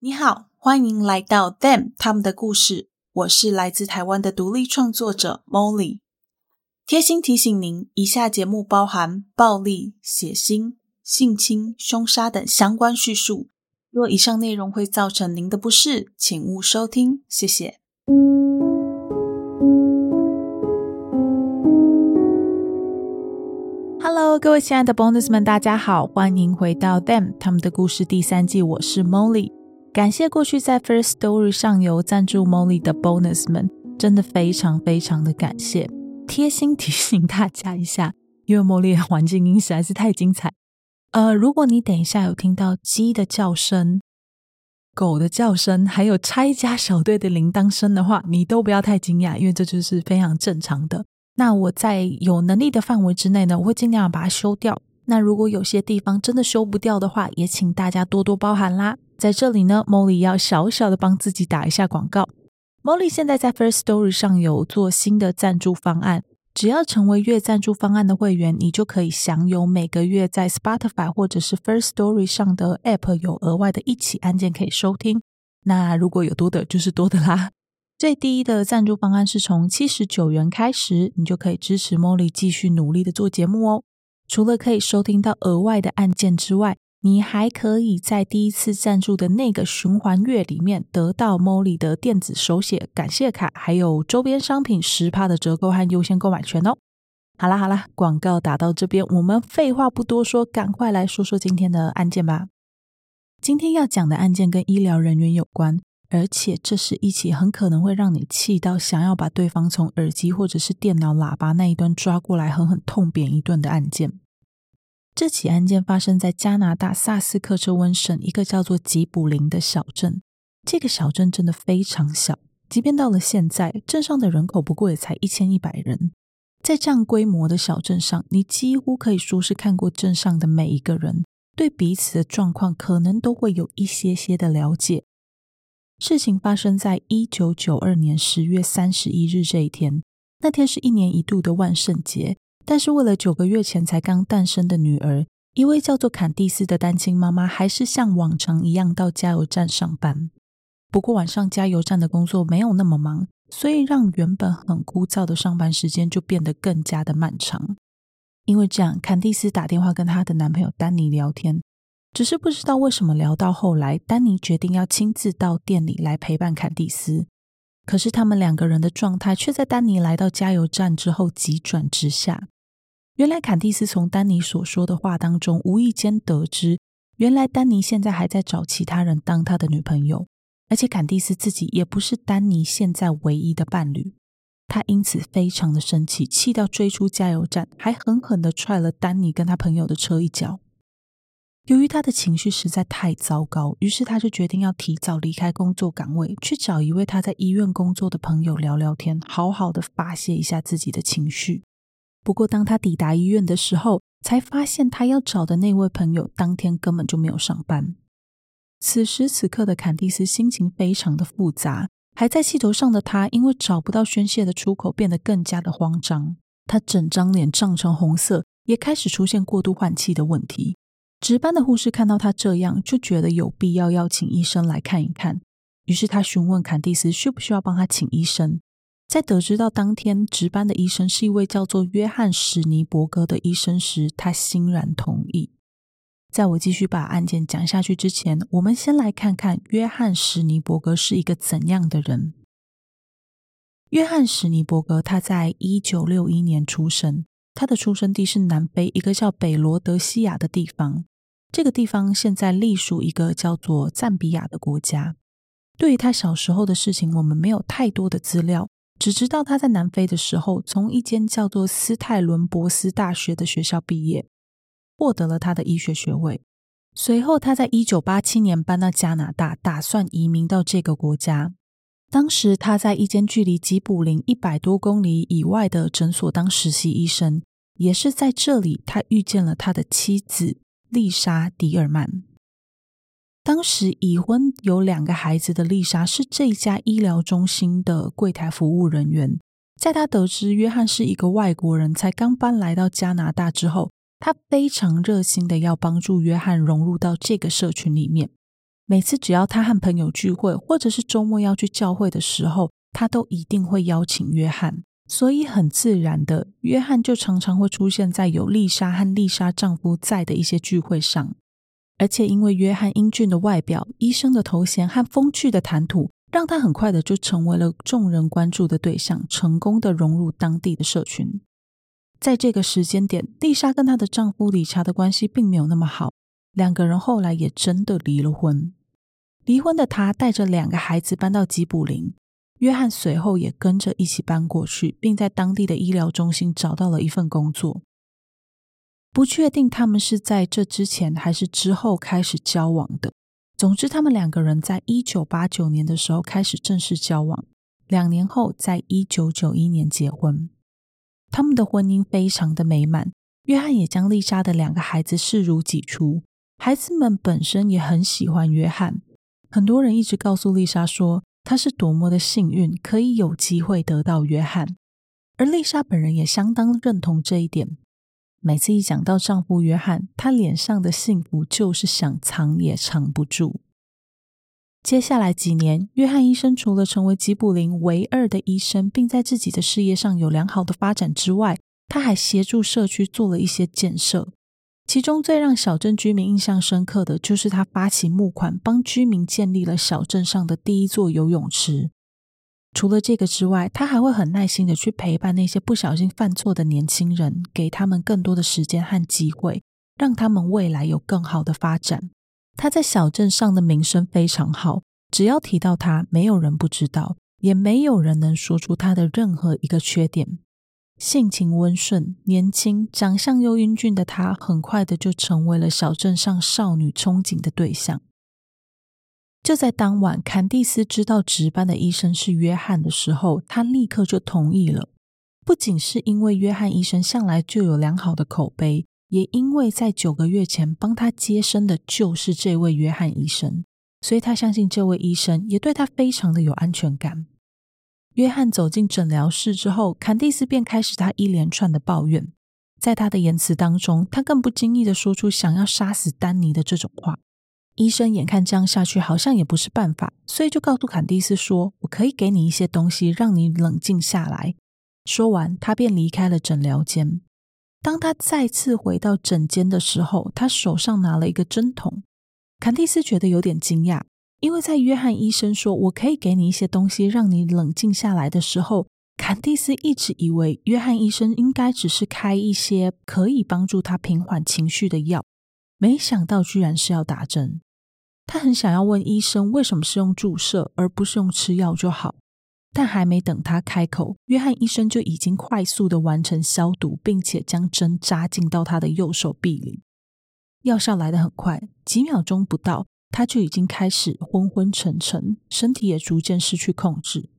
你好，欢迎来到 Them 他们的故事。我是来自台湾的独立创作者 Molly。贴心提醒您，以下节目包含暴力、血腥、性侵、凶杀等相关叙述。若以上内容会造成您的不适，请勿收听。谢谢。Hello，各位亲爱的 Bonus 们，大家好，欢迎回到 Them 他们的故事第三季。我是 Molly。感谢过去在 First Story 上有赞助 Molly 的 Bonus 们，真的非常非常的感谢。贴心提醒大家一下，因为 Molly 的环境音实在是太精彩。呃，如果你等一下有听到鸡的叫声、狗的叫声，还有拆家小队的铃铛声的话，你都不要太惊讶，因为这就是非常正常的。那我在有能力的范围之内呢，我会尽量把它修掉。那如果有些地方真的修不掉的话，也请大家多多包涵啦。在这里呢，Molly 要小小的帮自己打一下广告。Molly 现在在 First Story 上有做新的赞助方案，只要成为月赞助方案的会员，你就可以享有每个月在 Spotify 或者是 First Story 上的 App 有额外的一起案件可以收听。那如果有多的，就是多的啦。最低的赞助方案是从七十九元开始，你就可以支持 Molly 继续努力的做节目哦。除了可以收听到额外的案件之外，你还可以在第一次赞助的那个循环月里面得到 Molly 的电子手写感谢卡，还有周边商品十趴的折扣和优先购买权哦。好啦好啦，广告打到这边，我们废话不多说，赶快来说说今天的案件吧。今天要讲的案件跟医疗人员有关，而且这是一起很可能会让你气到想要把对方从耳机或者是电脑喇叭那一端抓过来狠狠痛扁一顿的案件。这起案件发生在加拿大萨斯克彻温省一个叫做吉卜林的小镇。这个小镇真的非常小，即便到了现在，镇上的人口不过也才一千一百人。在这样规模的小镇上，你几乎可以说是看过镇上的每一个人，对彼此的状况可能都会有一些些的了解。事情发生在一九九二年十月三十一日这一天，那天是一年一度的万圣节。但是为了九个月前才刚诞生的女儿，一位叫做坎蒂斯的单亲妈妈，还是像往常一样到加油站上班。不过晚上加油站的工作没有那么忙，所以让原本很枯燥的上班时间就变得更加的漫长。因为这样，坎蒂斯打电话跟她的男朋友丹尼聊天，只是不知道为什么聊到后来，丹尼决定要亲自到店里来陪伴坎蒂斯。可是他们两个人的状态却在丹尼来到加油站之后急转直下。原来坎蒂斯从丹尼所说的话当中，无意间得知，原来丹尼现在还在找其他人当他的女朋友，而且坎蒂斯自己也不是丹尼现在唯一的伴侣。他因此非常的生气，气到追出加油站，还狠狠的踹了丹尼跟他朋友的车一脚。由于他的情绪实在太糟糕，于是他就决定要提早离开工作岗位，去找一位他在医院工作的朋友聊聊天，好好的发泄一下自己的情绪。不过，当他抵达医院的时候，才发现他要找的那位朋友当天根本就没有上班。此时此刻的坎蒂斯心情非常的复杂，还在气头上的他，因为找不到宣泄的出口，变得更加的慌张。他整张脸涨成红色，也开始出现过度换气的问题。值班的护士看到他这样，就觉得有必要邀请医生来看一看。于是他询问坎蒂斯需不需要帮他请医生。在得知到当天值班的医生是一位叫做约翰·史尼伯格的医生时，他欣然同意。在我继续把案件讲下去之前，我们先来看看约翰·史尼伯格是一个怎样的人。约翰·史尼伯格他在一九六一年出生，他的出生地是南非一个叫北罗德西亚的地方。这个地方现在隶属一个叫做赞比亚的国家。对于他小时候的事情，我们没有太多的资料。只知道他在南非的时候，从一间叫做斯泰伦博斯大学的学校毕业，获得了他的医学学位。随后，他在一九八七年搬到加拿大，打算移民到这个国家。当时，他在一间距离吉卜林一百多公里以外的诊所当实习医生，也是在这里，他遇见了他的妻子丽莎·迪尔曼。当时已婚有两个孩子的丽莎是这家医疗中心的柜台服务人员。在她得知约翰是一个外国人，才刚搬来到加拿大之后，她非常热心的要帮助约翰融入到这个社群里面。每次只要他和朋友聚会，或者是周末要去教会的时候，他都一定会邀请约翰。所以很自然的，约翰就常常会出现在有丽莎和丽莎丈夫在的一些聚会上。而且因为约翰英俊的外表、医生的头衔和风趣的谈吐，让他很快的就成为了众人关注的对象，成功的融入当地的社群。在这个时间点，丽莎跟她的丈夫理查的关系并没有那么好，两个人后来也真的离了婚。离婚的她带着两个孩子搬到吉卜林，约翰随后也跟着一起搬过去，并在当地的医疗中心找到了一份工作。不确定他们是在这之前还是之后开始交往的。总之，他们两个人在一九八九年的时候开始正式交往，两年后在一九九一年结婚。他们的婚姻非常的美满，约翰也将丽莎的两个孩子视如己出，孩子们本身也很喜欢约翰。很多人一直告诉丽莎说，她是多么的幸运，可以有机会得到约翰，而丽莎本人也相当认同这一点。每次一讲到丈夫约翰，她脸上的幸福就是想藏也藏不住。接下来几年，约翰医生除了成为吉卜林唯二的医生，并在自己的事业上有良好的发展之外，他还协助社区做了一些建设。其中最让小镇居民印象深刻的就是他发起募款，帮居民建立了小镇上的第一座游泳池。除了这个之外，他还会很耐心的去陪伴那些不小心犯错的年轻人，给他们更多的时间和机会，让他们未来有更好的发展。他在小镇上的名声非常好，只要提到他，没有人不知道，也没有人能说出他的任何一个缺点。性情温顺、年轻、长相又英俊的他，很快的就成为了小镇上少女憧憬的对象。就在当晚，坎蒂斯知道值班的医生是约翰的时候，他立刻就同意了。不仅是因为约翰医生向来就有良好的口碑，也因为在九个月前帮他接生的就是这位约翰医生，所以他相信这位医生也对他非常的有安全感。约翰走进诊疗室之后，坎蒂斯便开始他一连串的抱怨。在他的言辞当中，他更不经意的说出想要杀死丹尼的这种话。医生眼看这样下去好像也不是办法，所以就告诉坎蒂斯说：“我可以给你一些东西，让你冷静下来。”说完，他便离开了诊疗间。当他再次回到诊间的时候，他手上拿了一个针筒。坎蒂斯觉得有点惊讶。因为在约翰医生说“我可以给你一些东西，让你冷静下来”的时候，坎蒂斯一直以为约翰医生应该只是开一些可以帮助他平缓情绪的药，没想到居然是要打针。他很想要问医生为什么是用注射而不是用吃药就好，但还没等他开口，约翰医生就已经快速的完成消毒，并且将针扎进到他的右手臂里。药效来得很快，几秒钟不到。他就已经开始昏昏沉沉，身体也逐渐失去控制。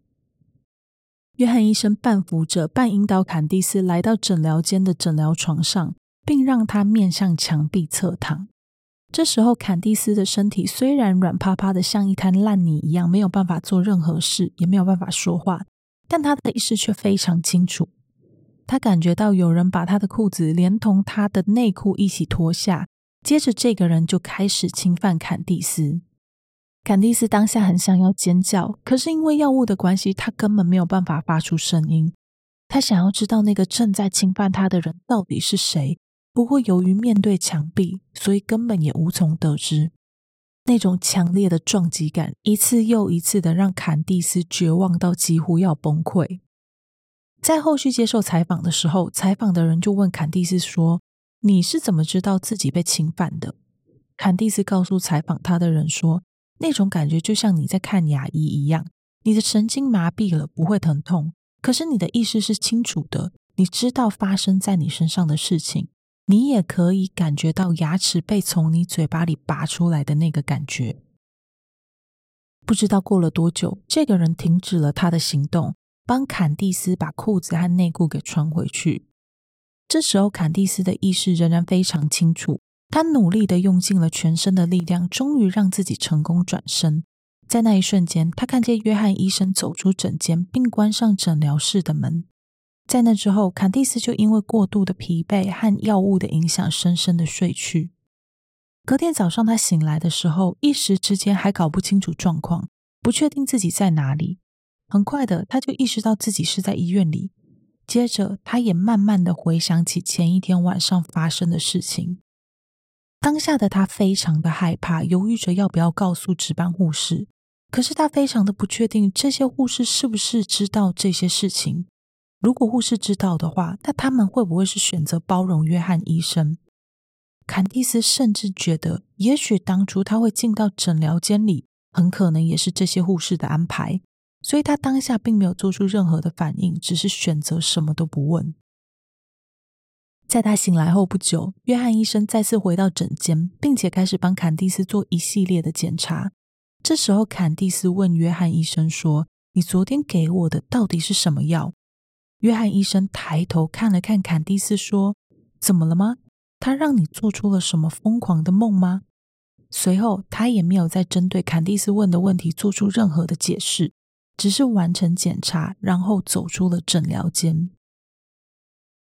约翰医生半扶着、半引导坎蒂斯来到诊疗间的诊疗床上，并让他面向墙壁侧躺。这时候，坎蒂斯的身体虽然软趴趴的，像一滩烂泥一样，没有办法做任何事，也没有办法说话，但他的意识却非常清楚。他感觉到有人把他的裤子连同他的内裤一起脱下。接着，这个人就开始侵犯坎蒂斯。坎蒂斯当下很想要尖叫，可是因为药物的关系，他根本没有办法发出声音。他想要知道那个正在侵犯他的人到底是谁，不过由于面对墙壁，所以根本也无从得知。那种强烈的撞击感，一次又一次的让坎蒂斯绝望到几乎要崩溃。在后续接受采访的时候，采访的人就问坎蒂斯说，你是怎么知道自己被侵犯的？坎蒂斯告诉采访他的人说：“那种感觉就像你在看牙医一样，你的神经麻痹了，不会疼痛，可是你的意识是清楚的，你知道发生在你身上的事情，你也可以感觉到牙齿被从你嘴巴里拔出来的那个感觉。”不知道过了多久，这个人停止了他的行动，帮坎蒂斯把裤子和内裤给穿回去。这时候，坎蒂斯的意识仍然非常清楚。他努力的用尽了全身的力量，终于让自己成功转身。在那一瞬间，他看见约翰医生走出诊间，并关上诊疗室的门。在那之后，坎蒂斯就因为过度的疲惫和药物的影响，深深的睡去。隔天早上，他醒来的时候，一时之间还搞不清楚状况，不确定自己在哪里。很快的，他就意识到自己是在医院里。接着，他也慢慢的回想起前一天晚上发生的事情。当下的他非常的害怕，犹豫着要不要告诉值班护士。可是他非常的不确定，这些护士是不是知道这些事情？如果护士知道的话，那他们会不会是选择包容约翰医生？坎蒂斯甚至觉得，也许当初他会进到诊疗间里，很可能也是这些护士的安排。所以他当下并没有做出任何的反应，只是选择什么都不问。在他醒来后不久，约翰医生再次回到诊间，并且开始帮坎蒂斯做一系列的检查。这时候，坎蒂斯问约翰医生说：“你昨天给我的到底是什么药？”约翰医生抬头看了看坎蒂斯，说：“怎么了吗？”他让你做出了什么疯狂的梦吗？随后，他也没有再针对坎蒂斯问的问题做出任何的解释，只是完成检查，然后走出了诊疗间。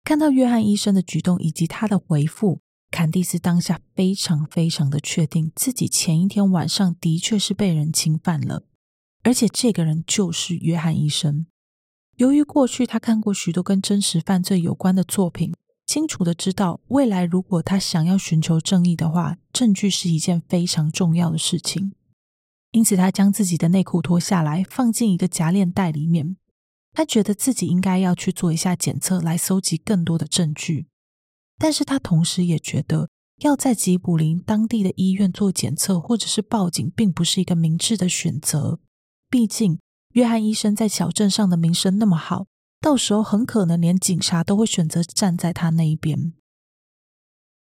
看到约翰医生的举动以及他的回复，坎蒂斯当下非常非常的确定自己前一天晚上的确是被人侵犯了，而且这个人就是约翰医生。由于过去他看过许多跟真实犯罪有关的作品。清楚的知道，未来如果他想要寻求正义的话，证据是一件非常重要的事情。因此，他将自己的内裤脱下来，放进一个夹链袋里面。他觉得自己应该要去做一下检测，来搜集更多的证据。但是他同时也觉得，要在吉卜林当地的医院做检测，或者是报警，并不是一个明智的选择。毕竟，约翰医生在小镇上的名声那么好。到时候很可能连警察都会选择站在他那一边。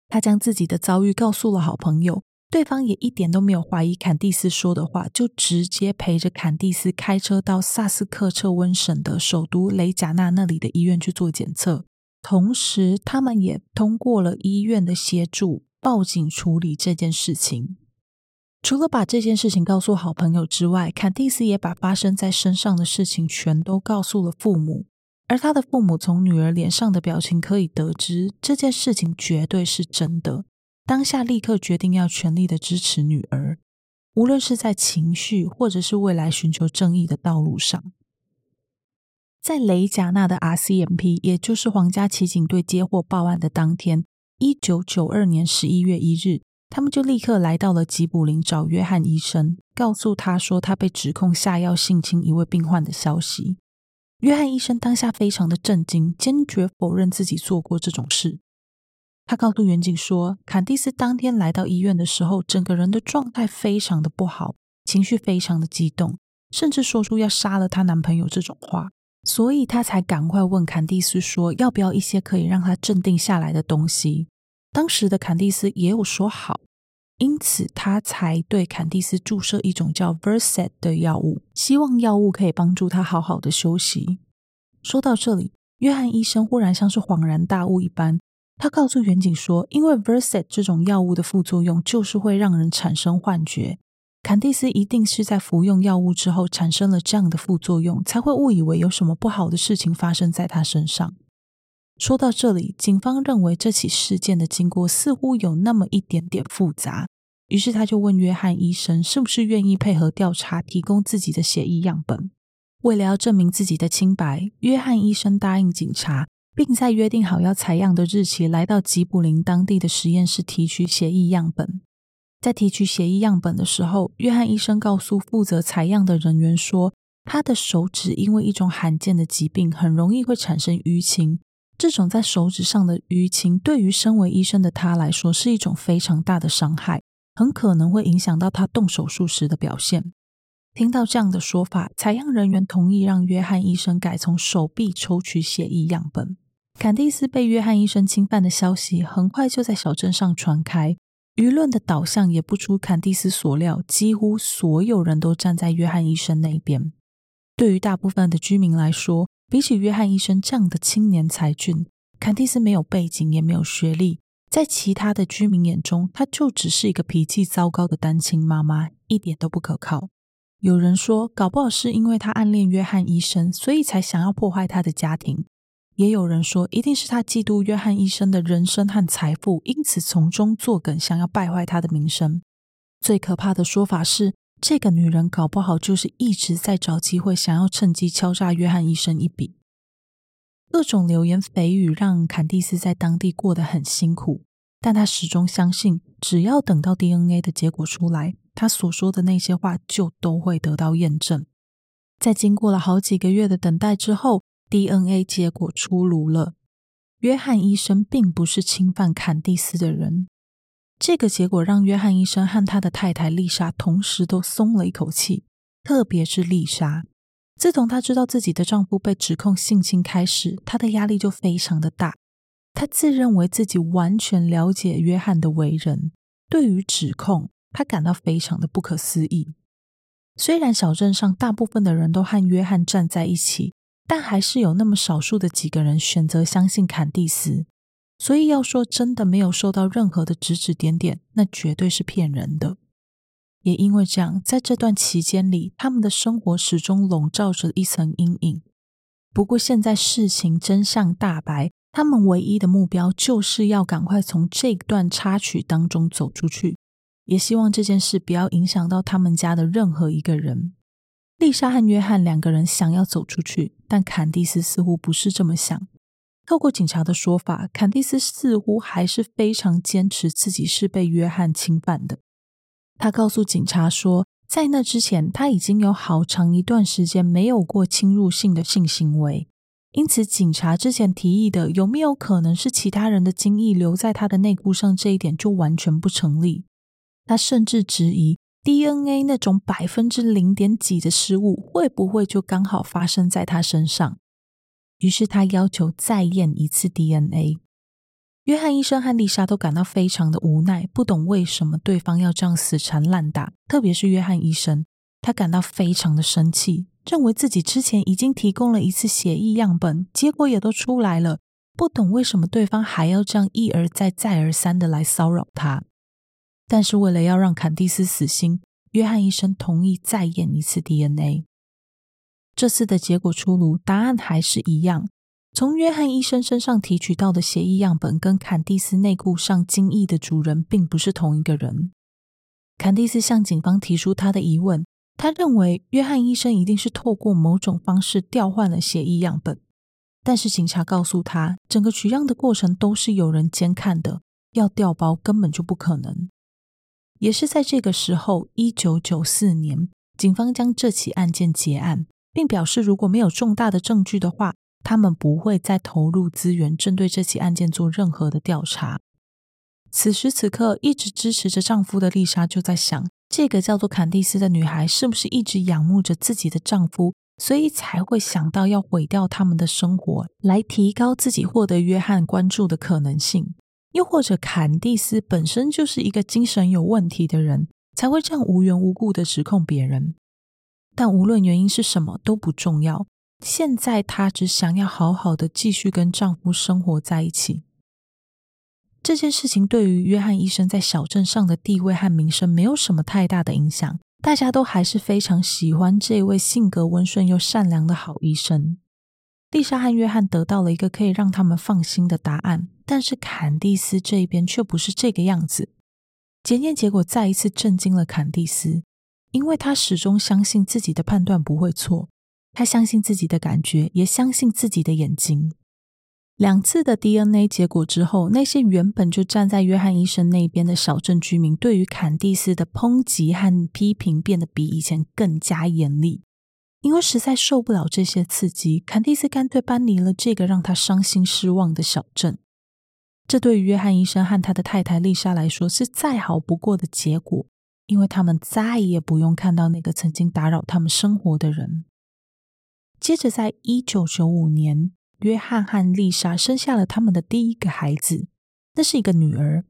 他将自己的遭遇告诉了好朋友，对方也一点都没有怀疑坎蒂斯说的话，就直接陪着坎蒂斯开车到萨斯克彻温省的首都雷贾纳那里的医院去做检测。同时，他们也通过了医院的协助，报警处理这件事情。除了把这件事情告诉好朋友之外，坎蒂斯也把发生在身上的事情全都告诉了父母。而他的父母从女儿脸上的表情可以得知，这件事情绝对是真的。当下立刻决定要全力的支持女儿，无论是在情绪或者是未来寻求正义的道路上。在雷贾纳的 RCMP，也就是皇家骑警队接获报案的当天，一九九二年十一月一日，他们就立刻来到了吉卜林找约翰医生，告诉他说他被指控下药性侵一位病患的消息。约翰医生当下非常的震惊，坚决否认自己做过这种事。他告诉员警说，坎蒂斯当天来到医院的时候，整个人的状态非常的不好，情绪非常的激动，甚至说出要杀了她男朋友这种话，所以他才赶快问坎蒂斯说，要不要一些可以让他镇定下来的东西。当时的坎蒂斯也有说好。因此，他才对坎蒂斯注射一种叫 Versed 的药物，希望药物可以帮助他好好的休息。说到这里，约翰医生忽然像是恍然大悟一般，他告诉远景说：“因为 Versed 这种药物的副作用就是会让人产生幻觉，坎蒂斯一定是在服用药物之后产生了这样的副作用，才会误以为有什么不好的事情发生在他身上。”说到这里，警方认为这起事件的经过似乎有那么一点点复杂，于是他就问约翰医生是不是愿意配合调查，提供自己的血液样本。为了要证明自己的清白，约翰医生答应警察，并在约定好要采样的日期来到吉卜林当地的实验室提取血液样本。在提取血液样本的时候，约翰医生告诉负责采样的人员说，他的手指因为一种罕见的疾病，很容易会产生淤青。这种在手指上的淤青，对于身为医生的他来说是一种非常大的伤害，很可能会影响到他动手术时的表现。听到这样的说法，采样人员同意让约翰医生改从手臂抽取血液样本。坎蒂斯被约翰医生侵犯的消息很快就在小镇上传开，舆论的导向也不出坎蒂斯所料，几乎所有人都站在约翰医生那边。对于大部分的居民来说，比起约翰医生这样的青年才俊，坎蒂斯没有背景，也没有学历，在其他的居民眼中，他就只是一个脾气糟糕的单亲妈妈，一点都不可靠。有人说，搞不好是因为他暗恋约翰医生，所以才想要破坏他的家庭。也有人说，一定是他嫉妒约翰医生的人生和财富，因此从中作梗，想要败坏他的名声。最可怕的说法是，这个女人搞不好就是一直在找机会，想要趁机敲诈约翰医生一笔。各种流言蜚语让坎蒂斯在当地过得很辛苦，但他始终相信，只要等到 DNA 的结果出来，他所说的那些话就都会得到验证。在经过了好几个月的等待之后，DNA 结果出炉了，约翰医生并不是侵犯坎蒂斯的人。这个结果让约翰医生和他的太太丽莎同时都松了一口气，特别是丽莎。自从她知道自己的丈夫被指控性侵开始，她的压力就非常的大。她自认为自己完全了解约翰的为人，对于指控，她感到非常的不可思议。虽然小镇上大部分的人都和约翰站在一起。但还是有那么少数的几个人选择相信坎蒂斯，所以要说真的没有受到任何的指指点点，那绝对是骗人的。也因为这样，在这段期间里，他们的生活始终笼罩着一层阴影。不过现在事情真相大白，他们唯一的目标就是要赶快从这段插曲当中走出去，也希望这件事不要影响到他们家的任何一个人。丽莎和约翰两个人想要走出去，但坎蒂斯似乎不是这么想。透过警察的说法，坎蒂斯似乎还是非常坚持自己是被约翰侵犯的。他告诉警察说，在那之前他已经有好长一段时间没有过侵入性的性行为，因此警察之前提议的有没有可能是其他人的精液留在他的内裤上这一点就完全不成立。他甚至质疑。DNA 那种百分之零点几的失误，会不会就刚好发生在他身上？于是他要求再验一次 DNA。约翰医生和丽莎都感到非常的无奈，不懂为什么对方要这样死缠烂打。特别是约翰医生，他感到非常的生气，认为自己之前已经提供了一次血液样本，结果也都出来了，不懂为什么对方还要这样一而再、再而三的来骚扰他。但是为了要让坎蒂斯死心，约翰医生同意再验一次 DNA。这次的结果出炉，答案还是一样。从约翰医生身上提取到的血液样本跟坎蒂斯内裤上精液的主人并不是同一个人。坎蒂斯向警方提出他的疑问，他认为约翰医生一定是透过某种方式调换了血液样本。但是警察告诉他，整个取样的过程都是有人监看的，要调包根本就不可能。也是在这个时候，一九九四年，警方将这起案件结案，并表示如果没有重大的证据的话，他们不会再投入资源针对这起案件做任何的调查。此时此刻，一直支持着丈夫的丽莎就在想：这个叫做坎蒂斯的女孩是不是一直仰慕着自己的丈夫，所以才会想到要毁掉他们的生活，来提高自己获得约翰关注的可能性？又或者坎蒂斯本身就是一个精神有问题的人，才会这样无缘无故的指控别人。但无论原因是什么都不重要，现在她只想要好好的继续跟丈夫生活在一起。这件事情对于约翰医生在小镇上的地位和名声没有什么太大的影响，大家都还是非常喜欢这位性格温顺又善良的好医生。丽莎和约翰得到了一个可以让他们放心的答案。但是坎蒂斯这一边却不是这个样子。检验结果再一次震惊了坎蒂斯，因为他始终相信自己的判断不会错，他相信自己的感觉，也相信自己的眼睛。两次的 DNA 结果之后，那些原本就站在约翰医生那边的小镇居民，对于坎蒂斯的抨击和批评变得比以前更加严厉。因为实在受不了这些刺激，坎蒂斯干脆搬离了这个让他伤心失望的小镇。这对于约翰医生和他的太太丽莎来说是再好不过的结果，因为他们再也不用看到那个曾经打扰他们生活的人。接着，在一九九五年，约翰和丽莎生下了他们的第一个孩子，那是一个女儿。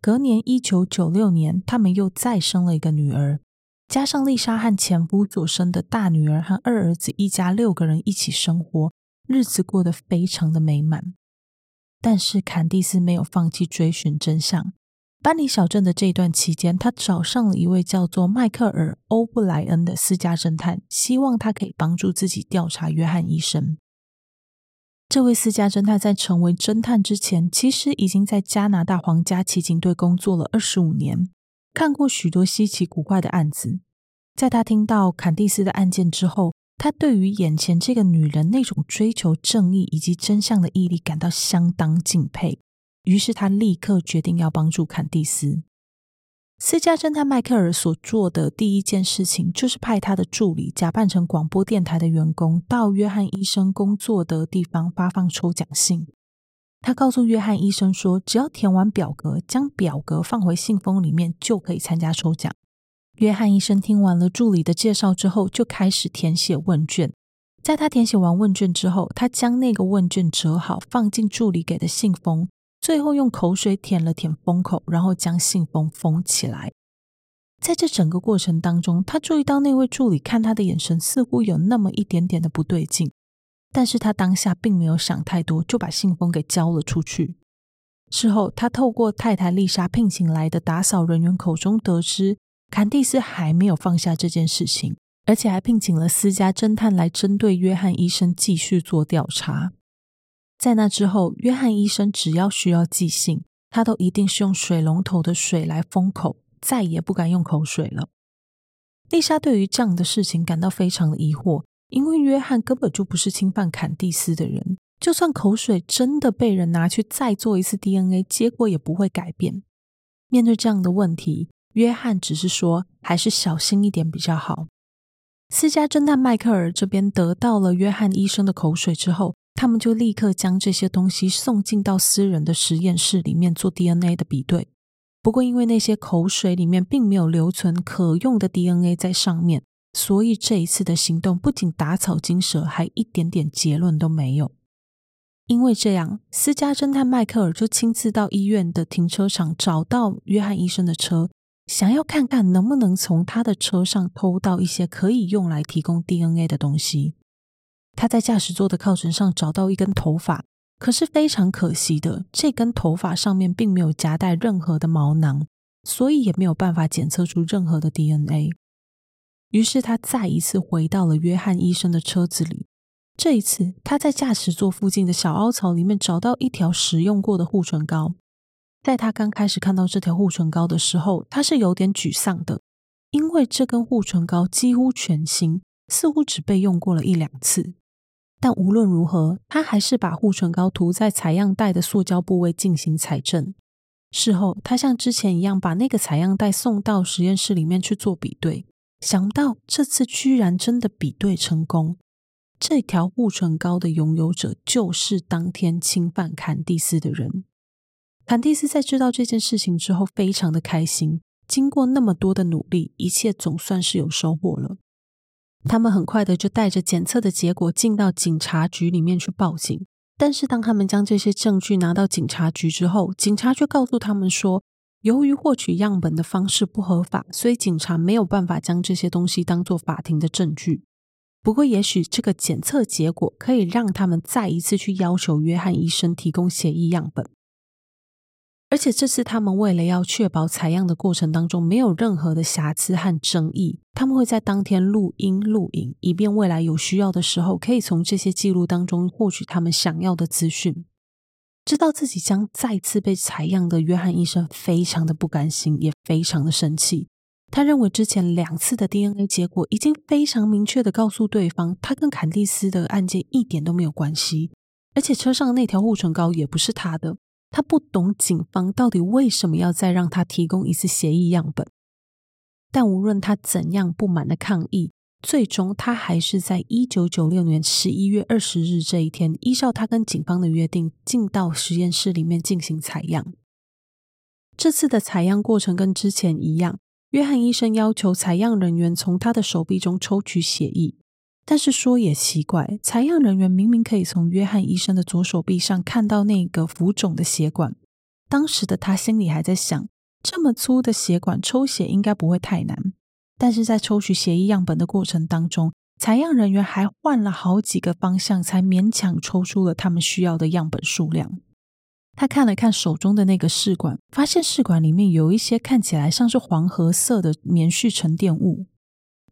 隔年一九九六年，他们又再生了一个女儿，加上丽莎和前夫所生的大女儿和二儿子，一家六个人一起生活，日子过得非常的美满。但是坎蒂斯没有放弃追寻真相。搬离小镇的这段期间，他找上了一位叫做迈克尔·欧布莱恩的私家侦探，希望他可以帮助自己调查约翰医生。这位私家侦探在成为侦探之前，其实已经在加拿大皇家骑警队工作了二十五年，看过许多稀奇古怪的案子。在他听到坎蒂斯的案件之后，他对于眼前这个女人那种追求正义以及真相的毅力感到相当敬佩。于是他立刻决定要帮助坎蒂斯。私家侦探迈克尔所做的第一件事情，就是派他的助理假扮成广播电台的员工，到约翰医生工作的地方发放抽奖信。他告诉约翰医生说，只要填完表格，将表格放回信封里面，就可以参加抽奖。约翰医生听完了助理的介绍之后，就开始填写问卷。在他填写完问卷之后，他将那个问卷折好，放进助理给的信封。最后用口水舔了舔封口，然后将信封封起来。在这整个过程当中，他注意到那位助理看他的眼神似乎有那么一点点的不对劲，但是他当下并没有想太多，就把信封给交了出去。事后，他透过太太丽莎聘请来的打扫人员口中得知，坎蒂斯还没有放下这件事情，而且还聘请了私家侦探来针对约翰医生继续做调查。在那之后，约翰医生只要需要寄信，他都一定是用水龙头的水来封口，再也不敢用口水了。丽莎对于这样的事情感到非常的疑惑，因为约翰根本就不是侵犯坎蒂斯的人，就算口水真的被人拿去再做一次 DNA，结果也不会改变。面对这样的问题，约翰只是说，还是小心一点比较好。私家侦探迈克尔这边得到了约翰医生的口水之后。他们就立刻将这些东西送进到私人的实验室里面做 DNA 的比对。不过，因为那些口水里面并没有留存可用的 DNA 在上面，所以这一次的行动不仅打草惊蛇，还一点点结论都没有。因为这样，私家侦探迈克尔就亲自到医院的停车场找到约翰医生的车，想要看看能不能从他的车上偷到一些可以用来提供 DNA 的东西。他在驾驶座的靠枕上找到一根头发，可是非常可惜的，这根头发上面并没有夹带任何的毛囊，所以也没有办法检测出任何的 DNA。于是他再一次回到了约翰医生的车子里，这一次他在驾驶座附近的小凹槽里面找到一条使用过的护唇膏。在他刚开始看到这条护唇膏的时候，他是有点沮丧的，因为这根护唇膏几乎全新，似乎只被用过了一两次。但无论如何，他还是把护唇膏涂在采样袋的塑胶部位进行采证。事后，他像之前一样把那个采样袋送到实验室里面去做比对。想不到这次居然真的比对成功，这条护唇膏的拥有者就是当天侵犯坎蒂斯的人。坎蒂斯在知道这件事情之后，非常的开心。经过那么多的努力，一切总算是有收获了。他们很快的就带着检测的结果进到警察局里面去报警，但是当他们将这些证据拿到警察局之后，警察却告诉他们说，由于获取样本的方式不合法，所以警察没有办法将这些东西当做法庭的证据。不过，也许这个检测结果可以让他们再一次去要求约翰医生提供血液样本。而且这次，他们为了要确保采样的过程当中没有任何的瑕疵和争议，他们会在当天录音录影，以便未来有需要的时候可以从这些记录当中获取他们想要的资讯。知道自己将再次被采样的约翰医生非常的不甘心，也非常的生气。他认为之前两次的 DNA 结果已经非常明确的告诉对方，他跟坎蒂斯的案件一点都没有关系，而且车上那条护唇膏也不是他的。他不懂警方到底为什么要再让他提供一次血液样本，但无论他怎样不满的抗议，最终他还是在一九九六年十一月二十日这一天，依照他跟警方的约定，进到实验室里面进行采样。这次的采样过程跟之前一样，约翰医生要求采样人员从他的手臂中抽取血液。但是说也奇怪，采样人员明明可以从约翰医生的左手臂上看到那个浮肿的血管。当时的他心里还在想，这么粗的血管抽血应该不会太难。但是在抽取血液样本的过程当中，采样人员还换了好几个方向，才勉强抽出了他们需要的样本数量。他看了看手中的那个试管，发现试管里面有一些看起来像是黄褐色的棉絮沉淀物。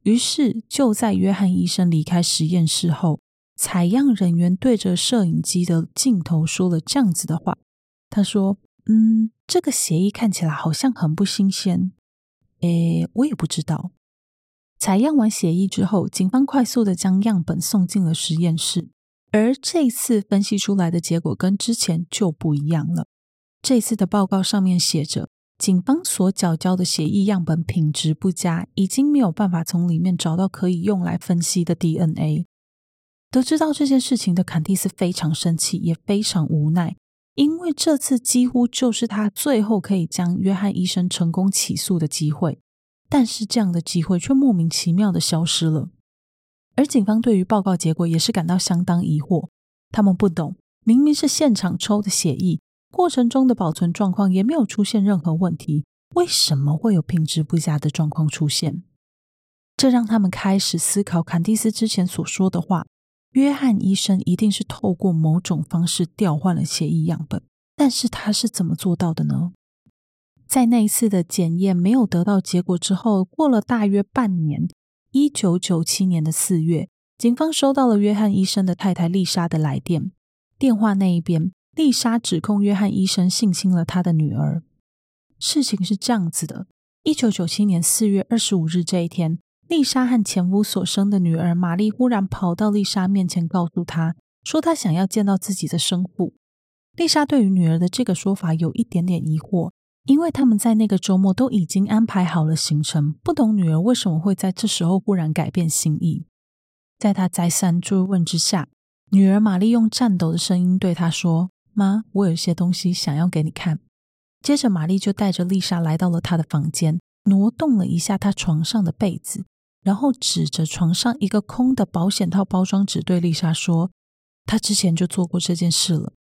于是，就在约翰医生离开实验室后，采样人员对着摄影机的镜头说了这样子的话：“他说，嗯，这个血液看起来好像很不新鲜。诶，我也不知道。”采样完血液之后，警方快速的将样本送进了实验室，而这次分析出来的结果跟之前就不一样了。这次的报告上面写着。警方所缴交的血液样本品质不佳，已经没有办法从里面找到可以用来分析的 DNA。得知到这件事情的坎蒂斯非常生气，也非常无奈，因为这次几乎就是他最后可以将约翰医生成功起诉的机会，但是这样的机会却莫名其妙的消失了。而警方对于报告结果也是感到相当疑惑，他们不懂，明明是现场抽的血液。过程中的保存状况也没有出现任何问题，为什么会有品质不佳的状况出现？这让他们开始思考坎蒂斯之前所说的话：约翰医生一定是透过某种方式调换了血液样本，但是他是怎么做到的呢？在那一次的检验没有得到结果之后，过了大约半年，一九九七年的四月，警方收到了约翰医生的太太丽莎的来电，电话那一边。丽莎指控约翰医生性侵了她的女儿。事情是这样子的：一九九七年四月二十五日这一天，丽莎和前夫所生的女儿玛丽忽然跑到丽莎面前，告诉她说她想要见到自己的生父。丽莎对于女儿的这个说法有一点点疑惑，因为他们在那个周末都已经安排好了行程，不懂女儿为什么会在这时候忽然改变心意。在她再三追问之下，女儿玛丽用颤抖的声音对她说。妈，我有些东西想要给你看。接着，玛丽就带着丽莎来到了她的房间，挪动了一下她床上的被子，然后指着床上一个空的保险套包装纸对丽莎说：“她之前就做过这件事了。”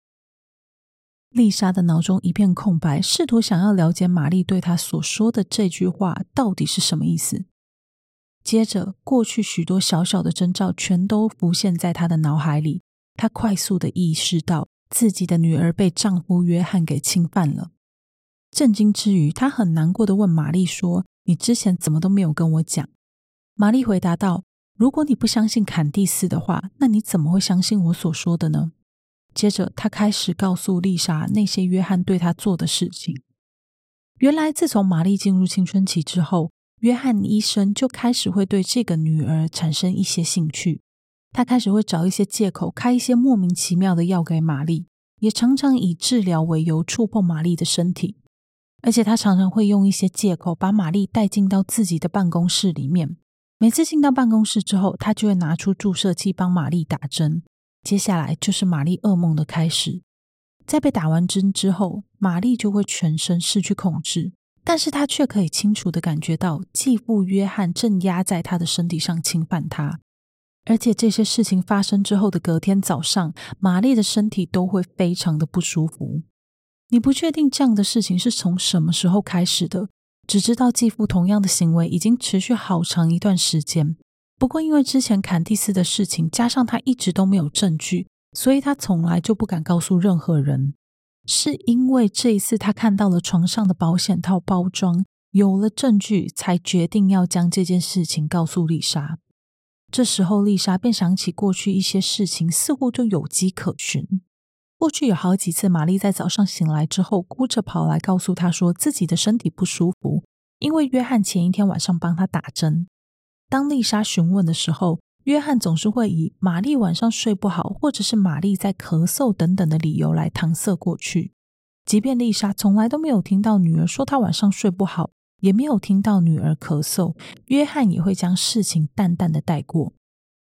丽莎的脑中一片空白，试图想要了解玛丽对她所说的这句话到底是什么意思。接着，过去许多小小的征兆全都浮现在她的脑海里，她快速的意识到。自己的女儿被丈夫约翰给侵犯了，震惊之余，她很难过的问玛丽说：“你之前怎么都没有跟我讲？”玛丽回答道：“如果你不相信坎蒂斯的话，那你怎么会相信我所说的呢？”接着，她开始告诉丽莎那些约翰对她做的事情。原来，自从玛丽进入青春期之后，约翰医生就开始会对这个女儿产生一些兴趣。他开始会找一些借口，开一些莫名其妙的药给玛丽，也常常以治疗为由触碰玛丽的身体，而且他常常会用一些借口把玛丽带进到自己的办公室里面。每次进到办公室之后，他就会拿出注射器帮玛丽打针。接下来就是玛丽噩梦的开始。在被打完针之后，玛丽就会全身失去控制，但是她却可以清楚的感觉到继父约翰正压在她的身体上侵犯她。而且这些事情发生之后的隔天早上，玛丽的身体都会非常的不舒服。你不确定这样的事情是从什么时候开始的，只知道继父同样的行为已经持续好长一段时间。不过因为之前坎蒂斯的事情，加上他一直都没有证据，所以他从来就不敢告诉任何人。是因为这一次他看到了床上的保险套包装，有了证据，才决定要将这件事情告诉丽莎。这时候，丽莎便想起过去一些事情，似乎就有迹可循。过去有好几次，玛丽在早上醒来之后，哭着跑来告诉她说自己的身体不舒服，因为约翰前一天晚上帮她打针。当丽莎询问的时候，约翰总是会以玛丽晚上睡不好，或者是玛丽在咳嗽等等的理由来搪塞过去。即便丽莎从来都没有听到女儿说她晚上睡不好。也没有听到女儿咳嗽，约翰也会将事情淡淡的带过。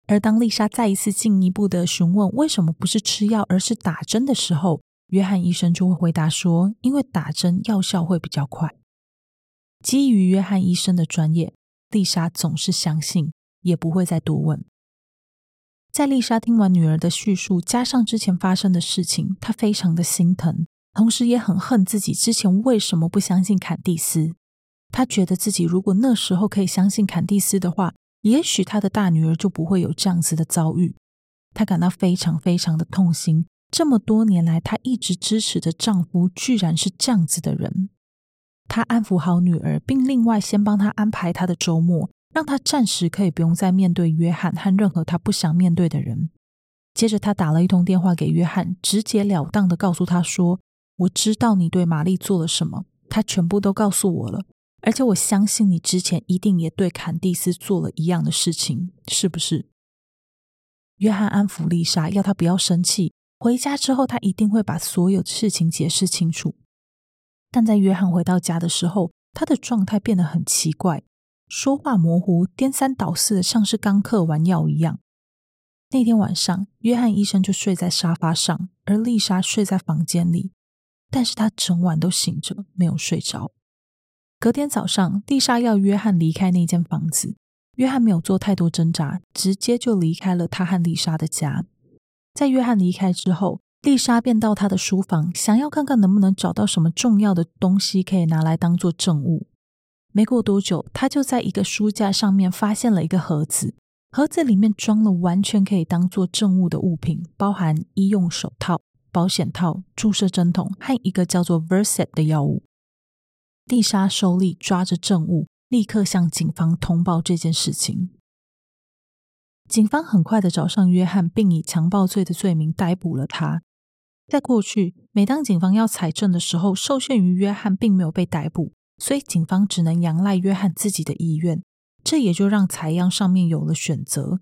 而当丽莎再一次进一步的询问为什么不是吃药而是打针的时候，约翰医生就会回答说：“因为打针药效会比较快。”基于约翰医生的专业，丽莎总是相信，也不会再多问。在丽莎听完女儿的叙述，加上之前发生的事情，她非常的心疼，同时也很恨自己之前为什么不相信坎蒂斯。他觉得自己如果那时候可以相信坎蒂斯的话，也许他的大女儿就不会有这样子的遭遇。他感到非常非常的痛心。这么多年来，他一直支持的丈夫居然是这样子的人。他安抚好女儿，并另外先帮她安排她的周末，让她暂时可以不用再面对约翰和任何她不想面对的人。接着他打了一通电话给约翰，直截了当的告诉他说：“我知道你对玛丽做了什么，他全部都告诉我了，而且我相信你之前一定也对坎蒂斯做了一样的事情，是不是？”约翰安抚丽莎，要她不要生气。回家之后，他一定会把所有的事情解释清楚。但在约翰回到家的时候，他的状态变得很奇怪，说话模糊，颠三倒四的，像是刚嗑完药一样。那天晚上，约翰医生就睡在沙发上，而丽莎睡在房间里，但是他整晚都醒着，没有睡着。隔天早上，丽莎要约翰离开那间房子。约翰没有做太多挣扎，直接就离开了他和丽莎的家。在约翰离开之后，丽莎便到他的书房，想要看看能不能找到什么重要的东西可以拿来当做证物。没过多久，他就在一个书架上面发现了一个盒子，盒子里面装了完全可以当做证物的物品，包含医用手套、保险套、注射针筒和一个叫做 Verset 的药物。丽莎手里抓着证物。立刻向警方通报这件事情。警方很快的找上约翰，并以强暴罪的罪名逮捕了他。在过去，每当警方要采证的时候，受限于约翰并没有被逮捕，所以警方只能仰赖约翰自己的意愿。这也就让采样上面有了选择。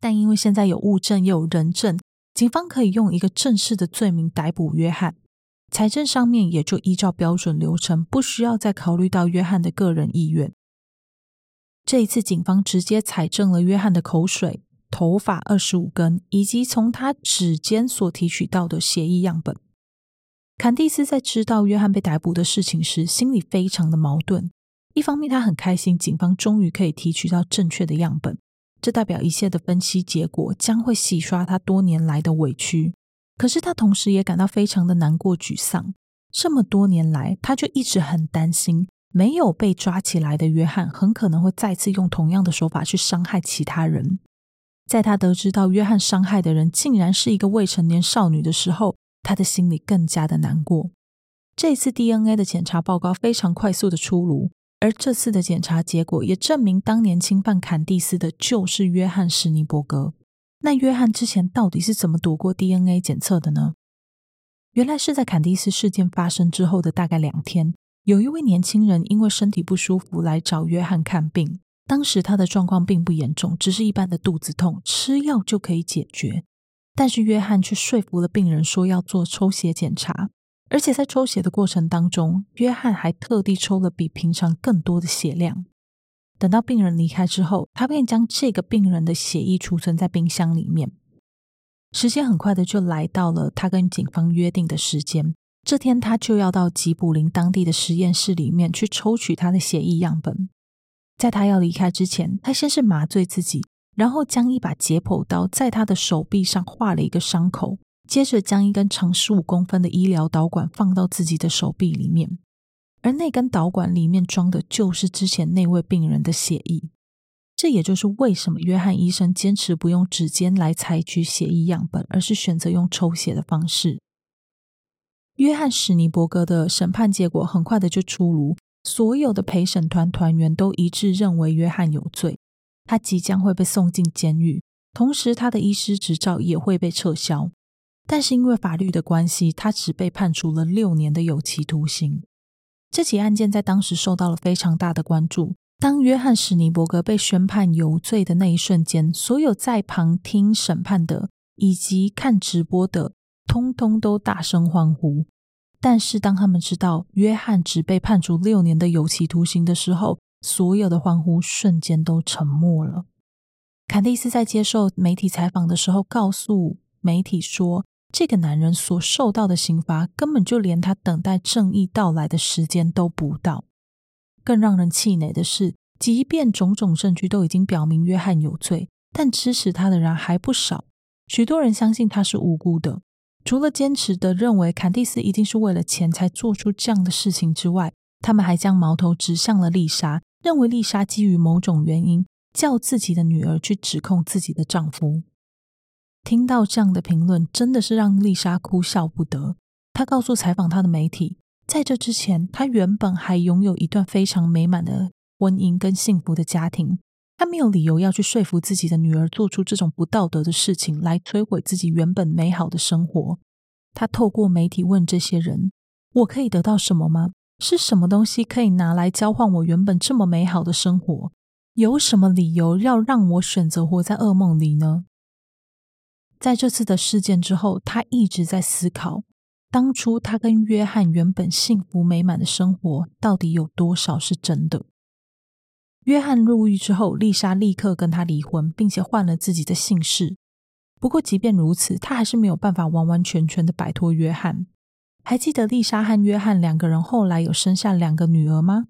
但因为现在有物证也有人证，警方可以用一个正式的罪名逮捕约翰。财政上面也就依照标准流程，不需要再考虑到约翰的个人意愿。这一次，警方直接采证了约翰的口水、头发二十五根，以及从他指尖所提取到的血液样本。坎蒂斯在知道约翰被逮捕的事情时，心里非常的矛盾。一方面，他很开心，警方终于可以提取到正确的样本，这代表一切的分析结果将会洗刷他多年来的委屈。可是，他同时也感到非常的难过、沮丧。这么多年来，他就一直很担心。没有被抓起来的约翰很可能会再次用同样的手法去伤害其他人。在他得知到约翰伤害的人竟然是一个未成年少女的时候，他的心里更加的难过。这次 DNA 的检查报告非常快速的出炉，而这次的检查结果也证明当年侵犯坎蒂斯的就是约翰史尼伯格。那约翰之前到底是怎么躲过 DNA 检测的呢？原来是在坎蒂斯事件发生之后的大概两天。有一位年轻人因为身体不舒服来找约翰看病，当时他的状况并不严重，只是一般的肚子痛，吃药就可以解决。但是约翰却说服了病人说要做抽血检查，而且在抽血的过程当中，约翰还特地抽了比平常更多的血量。等到病人离开之后，他便将这个病人的血液储存在冰箱里面。时间很快的就来到了他跟警方约定的时间。这天，他就要到吉卜林当地的实验室里面去抽取他的血液样本。在他要离开之前，他先是麻醉自己，然后将一把解剖刀在他的手臂上画了一个伤口，接着将一根长十五公分的医疗导管放到自己的手臂里面，而那根导管里面装的就是之前那位病人的血液。这也就是为什么约翰医生坚持不用指尖来采取血液样本，而是选择用抽血的方式。约翰史尼伯格的审判结果很快的就出炉，所有的陪审团团员都一致认为约翰有罪，他即将会被送进监狱，同时他的医师执照也会被撤销。但是因为法律的关系，他只被判处了六年的有期徒刑。这起案件在当时受到了非常大的关注。当约翰史尼伯格被宣判有罪的那一瞬间，所有在旁听审判的以及看直播的。通通都大声欢呼，但是当他们知道约翰只被判处六年的有期徒刑的时候，所有的欢呼瞬间都沉默了。坎蒂斯在接受媒体采访的时候，告诉媒体说：“这个男人所受到的刑罚，根本就连他等待正义到来的时间都不到。”更让人气馁的是，即便种种证据都已经表明约翰有罪，但支持他的人还不少，许多人相信他是无辜的。除了坚持的认为坎蒂斯一定是为了钱才做出这样的事情之外，他们还将矛头指向了丽莎，认为丽莎基于某种原因叫自己的女儿去指控自己的丈夫。听到这样的评论，真的是让丽莎哭笑不得。她告诉采访她的媒体，在这之前，她原本还拥有一段非常美满的婚姻跟幸福的家庭，他没有理由要去说服自己的女儿做出这种不道德的事情，来摧毁自己原本美好的生活。他透过媒体问这些人：“我可以得到什么吗？是什么东西可以拿来交换我原本这么美好的生活？有什么理由要让我选择活在噩梦里呢？”在这次的事件之后，他一直在思考，当初他跟约翰原本幸福美满的生活，到底有多少是真的。约翰入狱之后，丽莎立刻跟他离婚，并且换了自己的姓氏。不过，即便如此，他还是没有办法完完全全的摆脱约翰。还记得丽莎和约翰两个人后来有生下两个女儿吗？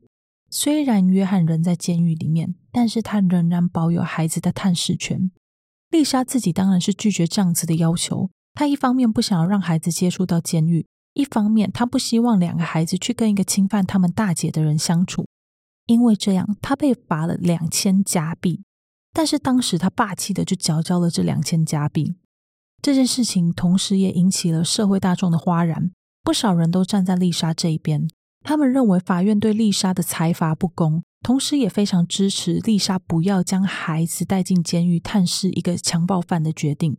虽然约翰仍在监狱里面，但是他仍然保有孩子的探视权。丽莎自己当然是拒绝这样子的要求。她一方面不想要让孩子接触到监狱，一方面她不希望两个孩子去跟一个侵犯他们大姐的人相处。因为这样，他被罚了两千加币。但是当时他霸气的就缴交了这两千加币。这件事情同时也引起了社会大众的哗然，不少人都站在丽莎这一边。他们认为法院对丽莎的裁罚不公，同时也非常支持丽莎不要将孩子带进监狱探视一个强暴犯的决定。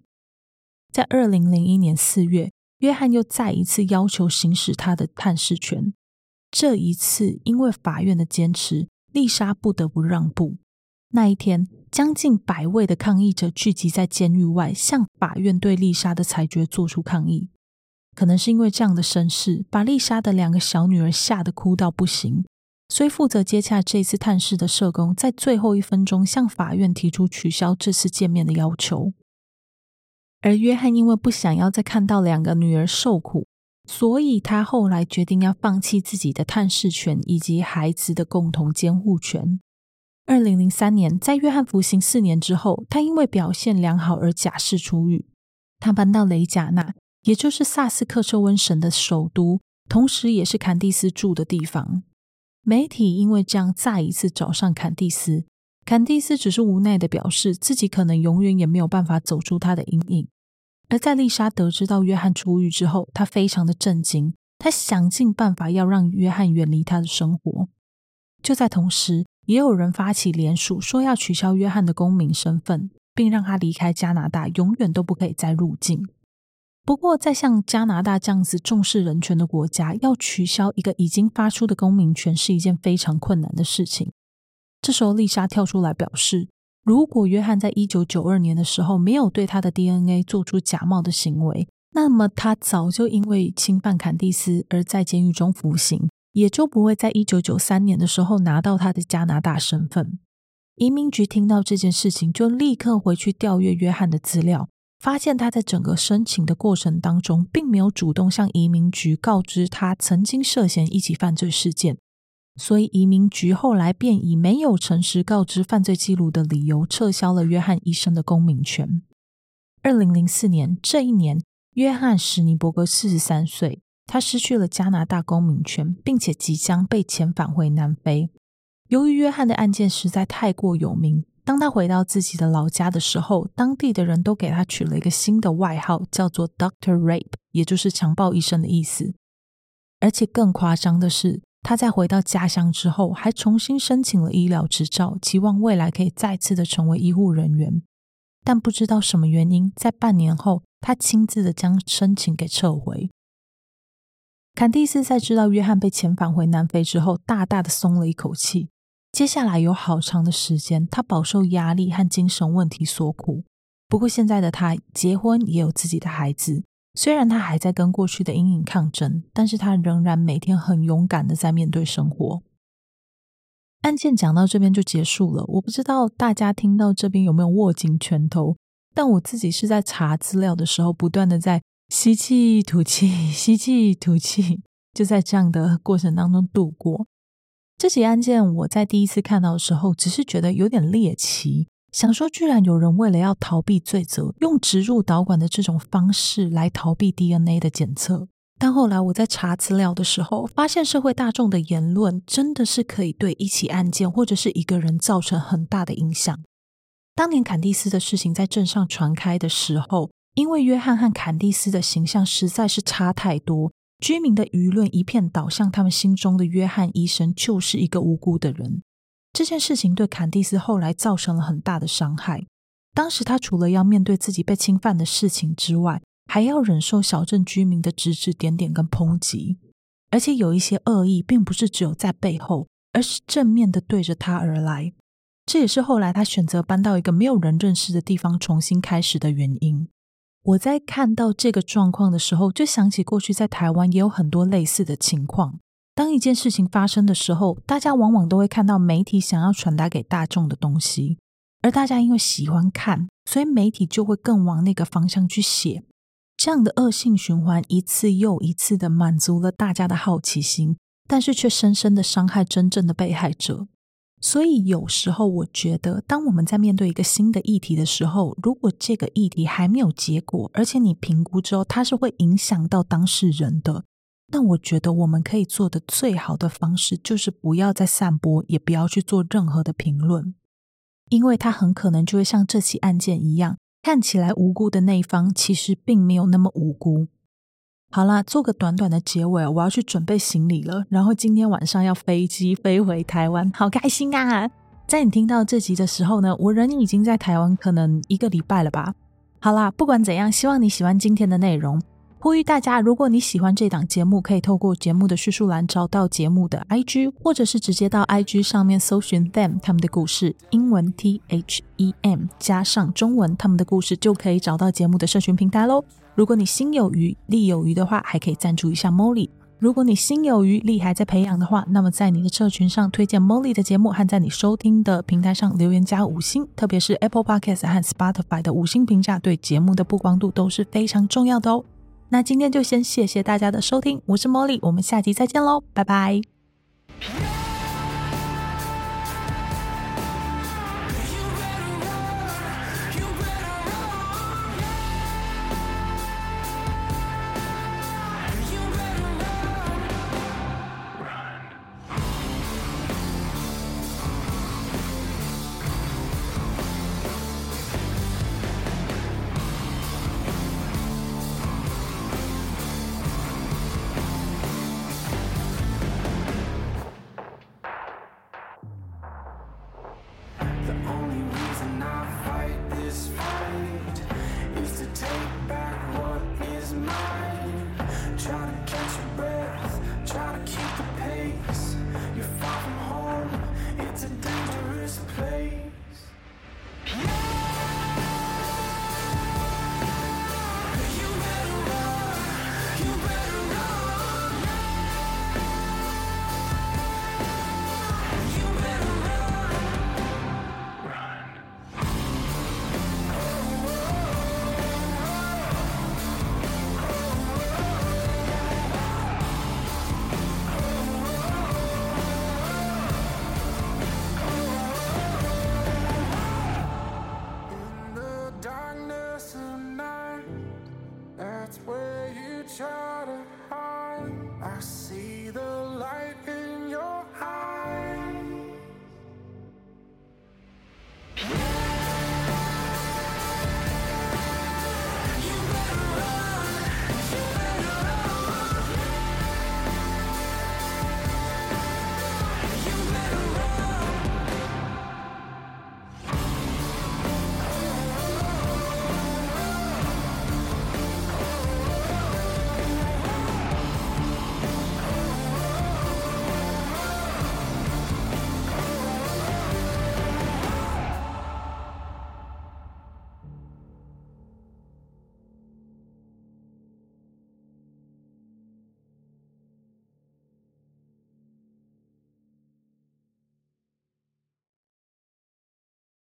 在二零零一年四月，约翰又再一次要求行使他的探视权。这一次，因为法院的坚持，丽莎不得不让步。那一天，将近百位的抗议者聚集在监狱外，向法院对丽莎的裁决做出抗议。可能是因为这样的身世，把丽莎的两个小女儿吓得哭到不行，所以负责接洽这次探视的社工在最后一分钟向法院提出取消这次见面的要求。而约翰因为不想要再看到两个女儿受苦。所以他后来决定要放弃自己的探视权以及孩子的共同监护权。二零零三年，在约翰服刑四年之后，他因为表现良好而假释出狱。他搬到雷贾纳，也就是萨斯克彻温省的首都，同时也是坎蒂斯住的地方。媒体因为这样再一次找上坎蒂斯，坎蒂斯只是无奈地表示自己可能永远也没有办法走出他的阴影。而在丽莎得知到约翰出狱之后，她非常的震惊，她想尽办法要让约翰远离她的生活。就在同时，也有人发起联署，说要取消约翰的公民身份，并让他离开加拿大，永远都不可以再入境。不过，在像加拿大这样子重视人权的国家，要取消一个已经发出的公民权是一件非常困难的事情。这时候，丽莎跳出来表示。如果约翰在一九九二年的时候没有对他的 DNA 做出假冒的行为，那么他早就因为侵犯坎蒂斯而在监狱中服刑，也就不会在一九九三年的时候拿到他的加拿大身份。移民局听到这件事情，就立刻回去调阅约翰的资料，发现他在整个申请的过程当中，并没有主动向移民局告知他曾经涉嫌一起犯罪事件。所以，移民局后来便以没有诚实告知犯罪记录的理由，撤销了约翰医生的公民权。二零零四年这一年，约翰史尼伯格四十三岁，他失去了加拿大公民权，并且即将被遣返回南非。由于约翰的案件实在太过有名，当他回到自己的老家的时候，当地的人都给他取了一个新的外号，叫做 “Doctor Rape”，也就是强暴医生的意思。而且更夸张的是，他在回到家乡之后，还重新申请了医疗执照，期望未来可以再次的成为医护人员。但不知道什么原因，在半年后，他亲自的将申请给撤回。坎蒂斯在知道约翰被遣返回南非之后，大大的松了一口气。接下来有好长的时间，他饱受压力和精神问题所苦。不过现在的他结婚，也有自己的孩子。虽然他还在跟过去的阴影抗争，但是他仍然每天很勇敢的在面对生活。案件讲到这边就结束了，我不知道大家听到这边有没有握紧拳头，但我自己是在查资料的时候，不断的在吸气吐气，吸气吐气，就在这样的过程当中度过。这起案件我在第一次看到的时候，只是觉得有点猎奇。想说，居然有人为了要逃避罪责，用植入导管的这种方式来逃避 DNA 的检测。但后来我在查资料的时候，发现社会大众的言论真的是可以对一起案件或者是一个人造成很大的影响。当年坎蒂斯的事情在镇上传开的时候，因为约翰和坎蒂斯的形象实在是差太多，居民的舆论一片倒向他们心中的约翰医生就是一个无辜的人。这件事情对坎蒂斯后来造成了很大的伤害。当时他除了要面对自己被侵犯的事情之外，还要忍受小镇居民的指指点点跟抨击，而且有一些恶意，并不是只有在背后，而是正面的对着他而来。这也是后来他选择搬到一个没有人认识的地方重新开始的原因。我在看到这个状况的时候，就想起过去在台湾也有很多类似的情况。当一件事情发生的时候，大家往往都会看到媒体想要传达给大众的东西，而大家因为喜欢看，所以媒体就会更往那个方向去写。这样的恶性循环一次又一次的满足了大家的好奇心，但是却深深的伤害真正的被害者。所以有时候我觉得，当我们在面对一个新的议题的时候，如果这个议题还没有结果，而且你评估之后它是会影响到当事人的，那我觉得我们可以做的最好的方式就是不要再散播，也不要去做任何的评论，因为它很可能就会像这起案件一样，看起来无辜的那一方其实并没有那么无辜。好啦，做个短短的结尾，我要去准备行李了。然后今天晚上要飞机飞回台湾，好开心啊！在你听到这集的时候呢，我人已经在台湾，可能一个礼拜了吧。好啦，不管怎样，希望你喜欢今天的内容。呼吁大家，如果你喜欢这档节目，可以透过节目的叙述栏找到节目的 IG，或者是直接到 IG 上面搜寻 them 他们的故事，英文 T H E M 加上中文他们的故事，就可以找到节目的社群平台喽。如果你心有余力有余的话，还可以赞助一下 Molly。如果你心有余力还在培养的话，那么在你的社群上推荐 Molly 的节目，和在你收听的平台上留言加五星，特别是 Apple Podcast 和 Spotify 的五星评价，对节目的曝光度都是非常重要的哦。那今天就先谢谢大家的收听，我是茉莉我们下集再见喽，拜拜。